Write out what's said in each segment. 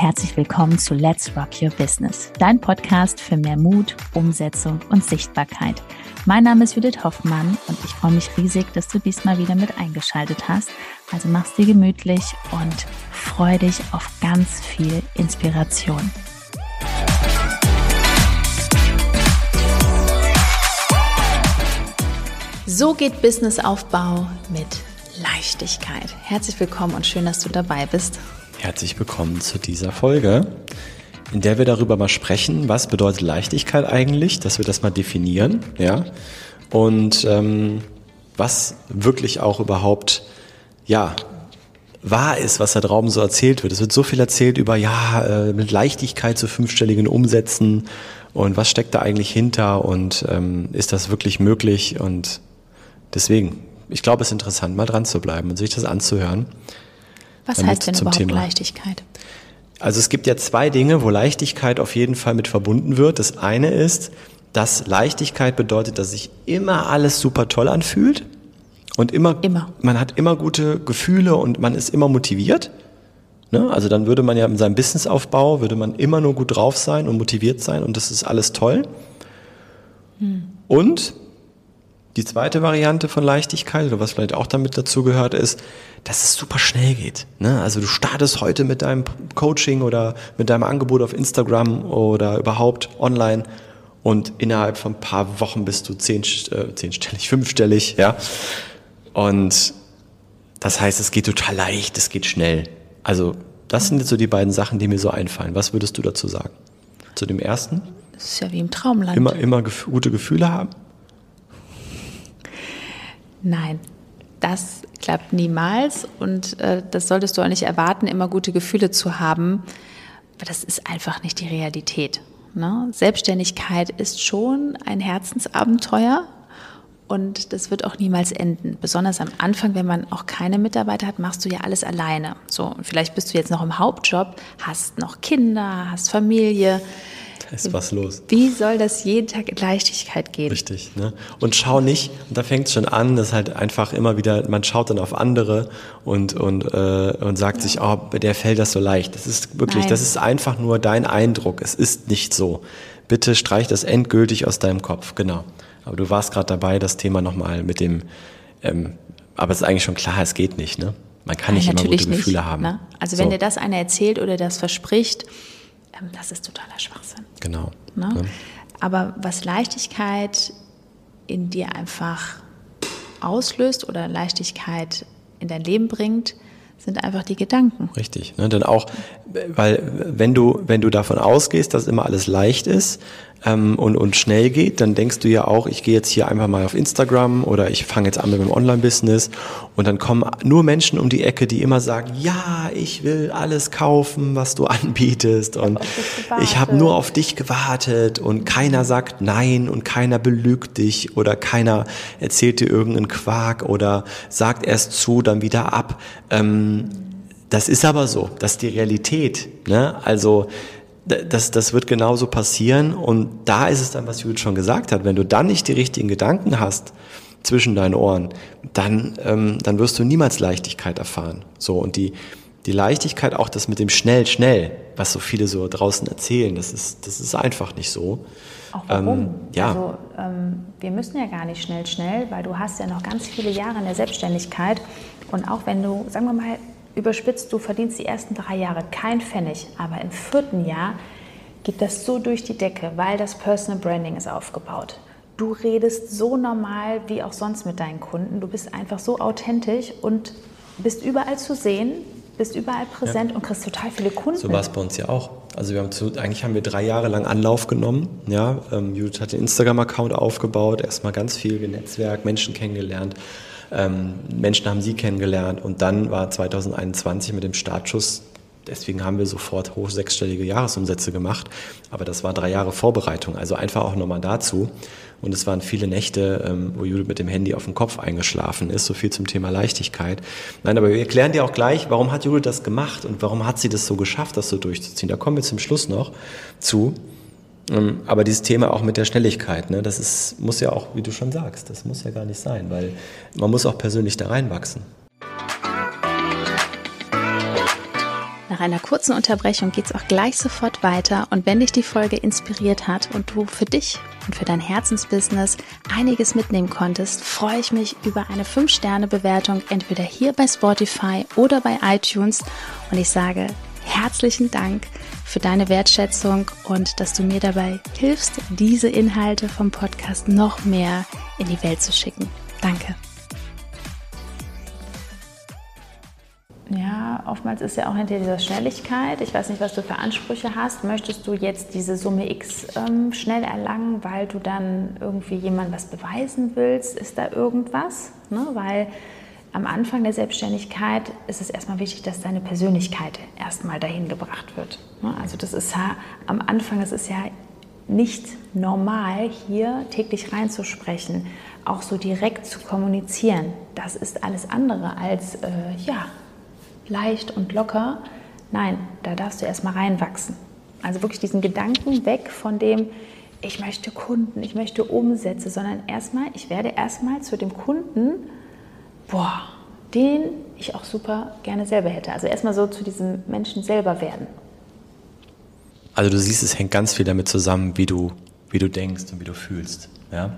herzlich willkommen zu Let's Rock Your Business, dein Podcast für mehr Mut, Umsetzung und Sichtbarkeit. Mein Name ist Judith Hoffmann und ich freue mich riesig, dass du diesmal wieder mit eingeschaltet hast. Also mach's dir gemütlich und freu dich auf ganz viel Inspiration. So geht Businessaufbau mit Leichtigkeit. Herzlich willkommen und schön, dass du dabei bist. Herzlich willkommen zu dieser Folge, in der wir darüber mal sprechen, was bedeutet Leichtigkeit eigentlich, dass wir das mal definieren, ja, und ähm, was wirklich auch überhaupt, ja, wahr ist, was da draußen so erzählt wird. Es wird so viel erzählt über, ja, äh, mit Leichtigkeit zu fünfstelligen Umsätzen und was steckt da eigentlich hinter und ähm, ist das wirklich möglich und deswegen, ich glaube, es ist interessant, mal dran zu bleiben und sich das anzuhören. Was heißt denn überhaupt Thema. Leichtigkeit? Also es gibt ja zwei Dinge, wo Leichtigkeit auf jeden Fall mit verbunden wird. Das eine ist, dass Leichtigkeit bedeutet, dass sich immer alles super toll anfühlt und immer, immer. man hat immer gute Gefühle und man ist immer motiviert. Ne? Also dann würde man ja in seinem Businessaufbau, würde man immer nur gut drauf sein und motiviert sein und das ist alles toll. Hm. Und die zweite Variante von Leichtigkeit, oder was vielleicht auch damit dazu gehört, ist, dass es super schnell geht. Ne? Also du startest heute mit deinem Coaching oder mit deinem Angebot auf Instagram oder überhaupt online und innerhalb von ein paar Wochen bist du zehn, äh, zehnstellig, fünfstellig, ja. Und das heißt, es geht total leicht, es geht schnell. Also das sind jetzt so die beiden Sachen, die mir so einfallen. Was würdest du dazu sagen? Zu dem ersten? Das ist ja wie im Traumland. Immer, immer gute Gefühle haben? Nein, das klappt niemals und äh, das solltest du auch nicht erwarten, immer gute Gefühle zu haben, weil das ist einfach nicht die Realität. Ne? Selbstständigkeit ist schon ein Herzensabenteuer und das wird auch niemals enden. Besonders am Anfang, wenn man auch keine Mitarbeiter hat, machst du ja alles alleine. So, vielleicht bist du jetzt noch im Hauptjob, hast noch Kinder, hast Familie da ist was los. Wie soll das jeden Tag in Leichtigkeit gehen? Richtig. Ne? Und schau nicht, und da fängt es schon an, dass halt einfach immer wieder, man schaut dann auf andere und, und, äh, und sagt ja. sich, oh, der fällt das so leicht. Das ist wirklich, Nein. das ist einfach nur dein Eindruck. Es ist nicht so. Bitte streich das endgültig aus deinem Kopf. Genau. Aber du warst gerade dabei, das Thema nochmal mit dem, ähm, aber es ist eigentlich schon klar, es geht nicht. Ne? Man kann Nein, nicht immer gute nicht, Gefühle haben. Ne? Also wenn so. dir das einer erzählt oder das verspricht, das ist totaler Schwachsinn. Genau. Ne? Ja. Aber was Leichtigkeit in dir einfach auslöst oder Leichtigkeit in dein Leben bringt, sind einfach die Gedanken. Richtig, ne? denn auch, weil wenn du, wenn du davon ausgehst, dass immer alles leicht ist, ähm, und, und schnell geht, dann denkst du ja auch, ich gehe jetzt hier einfach mal auf Instagram oder ich fange jetzt an mit meinem Online-Business und dann kommen nur Menschen um die Ecke, die immer sagen, ja, ich will alles kaufen, was du anbietest und ich habe nur auf dich gewartet und keiner sagt nein und keiner belügt dich oder keiner erzählt dir irgendeinen Quark oder sagt erst zu, dann wieder ab. Ähm, das ist aber so, das ist die Realität. Ne? Also das, das wird genauso passieren. Und da ist es dann, was Judith schon gesagt hat, wenn du dann nicht die richtigen Gedanken hast zwischen deinen Ohren, dann, ähm, dann wirst du niemals Leichtigkeit erfahren. So, und die, die Leichtigkeit, auch das mit dem schnell, schnell, was so viele so draußen erzählen, das ist, das ist einfach nicht so. Auch warum? Ähm, ja. Also ähm, wir müssen ja gar nicht schnell, schnell, weil du hast ja noch ganz viele Jahre in der Selbstständigkeit. Und auch wenn du, sagen wir mal, überspitzt, du verdienst die ersten drei Jahre kein Pfennig, aber im vierten Jahr geht das so durch die Decke, weil das Personal Branding ist aufgebaut. Du redest so normal wie auch sonst mit deinen Kunden. Du bist einfach so authentisch und bist überall zu sehen, bist überall präsent ja. und kriegst total viele Kunden. So war es bei uns ja auch. Also wir haben zu, eigentlich haben wir drei Jahre lang Anlauf genommen. Ja, ähm, Judith hat den Instagram-Account aufgebaut, erstmal ganz viel Netzwerk, Menschen kennengelernt. Ähm, Menschen haben sie kennengelernt und dann war 2021 mit dem Startschuss Deswegen haben wir sofort hoch sechsstellige Jahresumsätze gemacht. Aber das war drei Jahre Vorbereitung. Also einfach auch nochmal dazu. Und es waren viele Nächte, ähm, wo Judith mit dem Handy auf dem Kopf eingeschlafen ist. So viel zum Thema Leichtigkeit. Nein, aber wir erklären dir auch gleich, warum hat Judith das gemacht und warum hat sie das so geschafft, das so durchzuziehen. Da kommen wir zum Schluss noch zu. Ähm, aber dieses Thema auch mit der Schnelligkeit, ne, das ist, muss ja auch, wie du schon sagst, das muss ja gar nicht sein, weil man muss auch persönlich da reinwachsen. Nach einer kurzen Unterbrechung geht es auch gleich sofort weiter. Und wenn dich die Folge inspiriert hat und du für dich und für dein Herzensbusiness einiges mitnehmen konntest, freue ich mich über eine 5-Sterne-Bewertung entweder hier bei Spotify oder bei iTunes. Und ich sage herzlichen Dank für deine Wertschätzung und dass du mir dabei hilfst, diese Inhalte vom Podcast noch mehr in die Welt zu schicken. Danke. Ja, oftmals ist ja auch hinter dieser Schnelligkeit. Ich weiß nicht, was du für Ansprüche hast. Möchtest du jetzt diese Summe X ähm, schnell erlangen, weil du dann irgendwie jemandem was beweisen willst? Ist da irgendwas? Ne? Weil am Anfang der Selbstständigkeit ist es erstmal wichtig, dass deine Persönlichkeit erstmal dahin gebracht wird. Ne? Also das ist ja am Anfang, es ist ja nicht normal, hier täglich reinzusprechen, auch so direkt zu kommunizieren. Das ist alles andere als, äh, ja, leicht und locker. Nein, da darfst du erstmal reinwachsen. Also wirklich diesen Gedanken weg von dem, ich möchte Kunden, ich möchte Umsätze, sondern erstmal, ich werde erstmal zu dem Kunden, boah, den ich auch super gerne selber hätte. Also erstmal so zu diesem Menschen selber werden. Also du siehst, es hängt ganz viel damit zusammen, wie du, wie du denkst und wie du fühlst. Ja?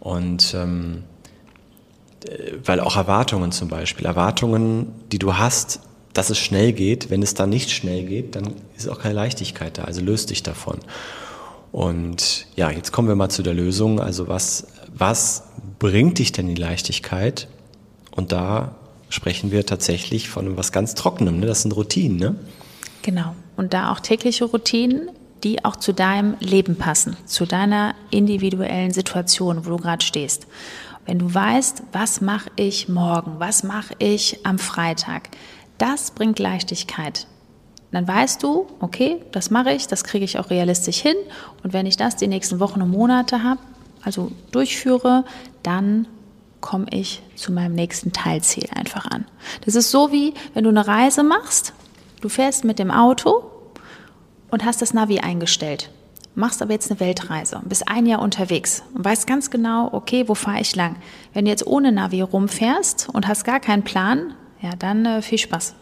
Und ähm, äh, weil auch Erwartungen zum Beispiel, Erwartungen, die du hast, dass es schnell geht, wenn es dann nicht schnell geht, dann ist auch keine Leichtigkeit da, also löst dich davon. Und ja, jetzt kommen wir mal zu der Lösung. Also was, was bringt dich denn die Leichtigkeit? Und da sprechen wir tatsächlich von was ganz Trockenem, ne? das sind Routinen. Ne? Genau. Und da auch tägliche Routinen, die auch zu deinem Leben passen, zu deiner individuellen Situation, wo du gerade stehst. Wenn du weißt, was mache ich morgen, was mache ich am Freitag, das bringt Leichtigkeit. Dann weißt du, okay, das mache ich, das kriege ich auch realistisch hin. Und wenn ich das die nächsten Wochen und Monate habe, also durchführe, dann komme ich zu meinem nächsten Teilziel einfach an. Das ist so wie, wenn du eine Reise machst, du fährst mit dem Auto und hast das Navi eingestellt machst aber jetzt eine Weltreise, bist ein Jahr unterwegs und weißt ganz genau, okay, wo fahre ich lang? Wenn du jetzt ohne Navi rumfährst und hast gar keinen Plan, ja, dann äh, viel Spaß.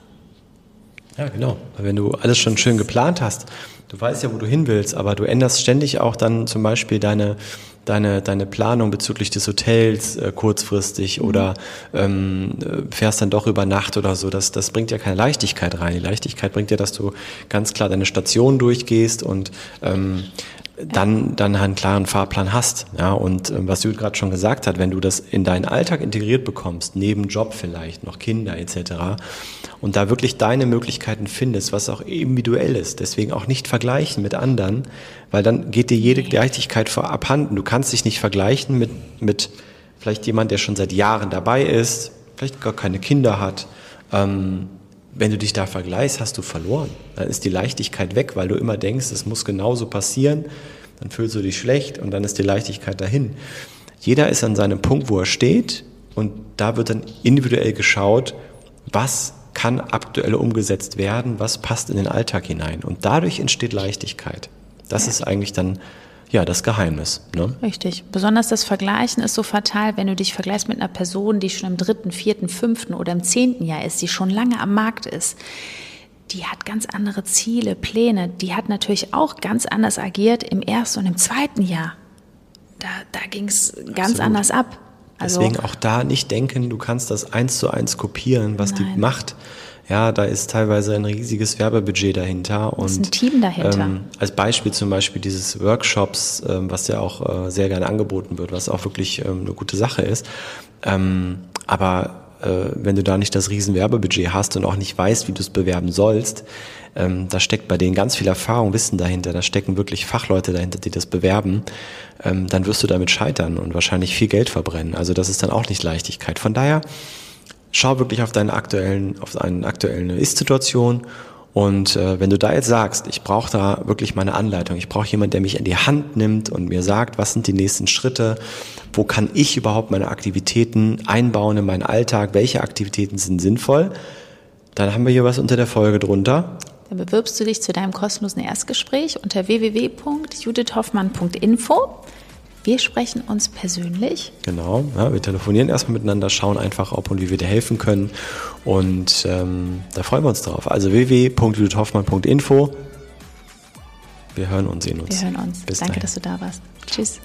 Ja, genau. Wenn du alles schon schön geplant hast, du weißt ja, wo du hin willst, aber du änderst ständig auch dann zum Beispiel deine, deine, deine Planung bezüglich des Hotels äh, kurzfristig mhm. oder ähm, fährst dann doch über Nacht oder so. Das, das bringt ja keine Leichtigkeit rein. Die Leichtigkeit bringt ja, dass du ganz klar deine Station durchgehst und ähm, dann, dann einen klaren Fahrplan hast. Ja, und äh, was Judith gerade schon gesagt hat, wenn du das in deinen Alltag integriert bekommst, neben Job vielleicht, noch Kinder etc., und da wirklich deine Möglichkeiten findest, was auch individuell ist, deswegen auch nicht vergleichen mit anderen, weil dann geht dir jede Leichtigkeit abhanden. Du kannst dich nicht vergleichen mit, mit vielleicht jemand, der schon seit Jahren dabei ist, vielleicht gar keine Kinder hat, ähm, wenn du dich da vergleichst, hast du verloren. Dann ist die Leichtigkeit weg, weil du immer denkst, es muss genauso passieren. Dann fühlst du dich schlecht und dann ist die Leichtigkeit dahin. Jeder ist an seinem Punkt, wo er steht und da wird dann individuell geschaut, was kann aktuell umgesetzt werden, was passt in den Alltag hinein. Und dadurch entsteht Leichtigkeit. Das ja. ist eigentlich dann ja, das Geheimnis. Ne? Richtig. Besonders das Vergleichen ist so fatal, wenn du dich vergleichst mit einer Person, die schon im dritten, vierten, fünften oder im zehnten Jahr ist, die schon lange am Markt ist. Die hat ganz andere Ziele, Pläne. Die hat natürlich auch ganz anders agiert im ersten und im zweiten Jahr. Da, da ging es ganz Absolut. anders ab. Also, Deswegen auch da nicht denken, du kannst das eins zu eins kopieren, was nein. die macht ja, da ist teilweise ein riesiges Werbebudget dahinter. Und, ist ein Team dahinter. Ähm, als Beispiel zum Beispiel dieses Workshops, ähm, was ja auch äh, sehr gerne angeboten wird, was auch wirklich ähm, eine gute Sache ist. Ähm, aber äh, wenn du da nicht das riesen Werbebudget hast und auch nicht weißt, wie du es bewerben sollst, ähm, da steckt bei denen ganz viel Erfahrung, Wissen dahinter, da stecken wirklich Fachleute dahinter, die das bewerben, ähm, dann wirst du damit scheitern und wahrscheinlich viel Geld verbrennen. Also das ist dann auch nicht Leichtigkeit. Von daher schau wirklich auf deine aktuellen, auf eine aktuelle Ist-Situation. Und äh, wenn du da jetzt sagst, ich brauche da wirklich meine Anleitung, ich brauche jemanden, der mich in die Hand nimmt und mir sagt, was sind die nächsten Schritte, wo kann ich überhaupt meine Aktivitäten einbauen in meinen Alltag, welche Aktivitäten sind sinnvoll, dann haben wir hier was unter der Folge drunter. Dann bewirbst du dich zu deinem kostenlosen Erstgespräch unter www.judithhoffmann.info. Wir sprechen uns persönlich. Genau, ja, wir telefonieren erstmal miteinander, schauen einfach, ob und wie wir dir helfen können. Und ähm, da freuen wir uns drauf. Also www.judithhoffmann.info. Wir hören und sehen uns. Wir hören uns. Bis Danke, dahin. dass du da warst. Tschüss.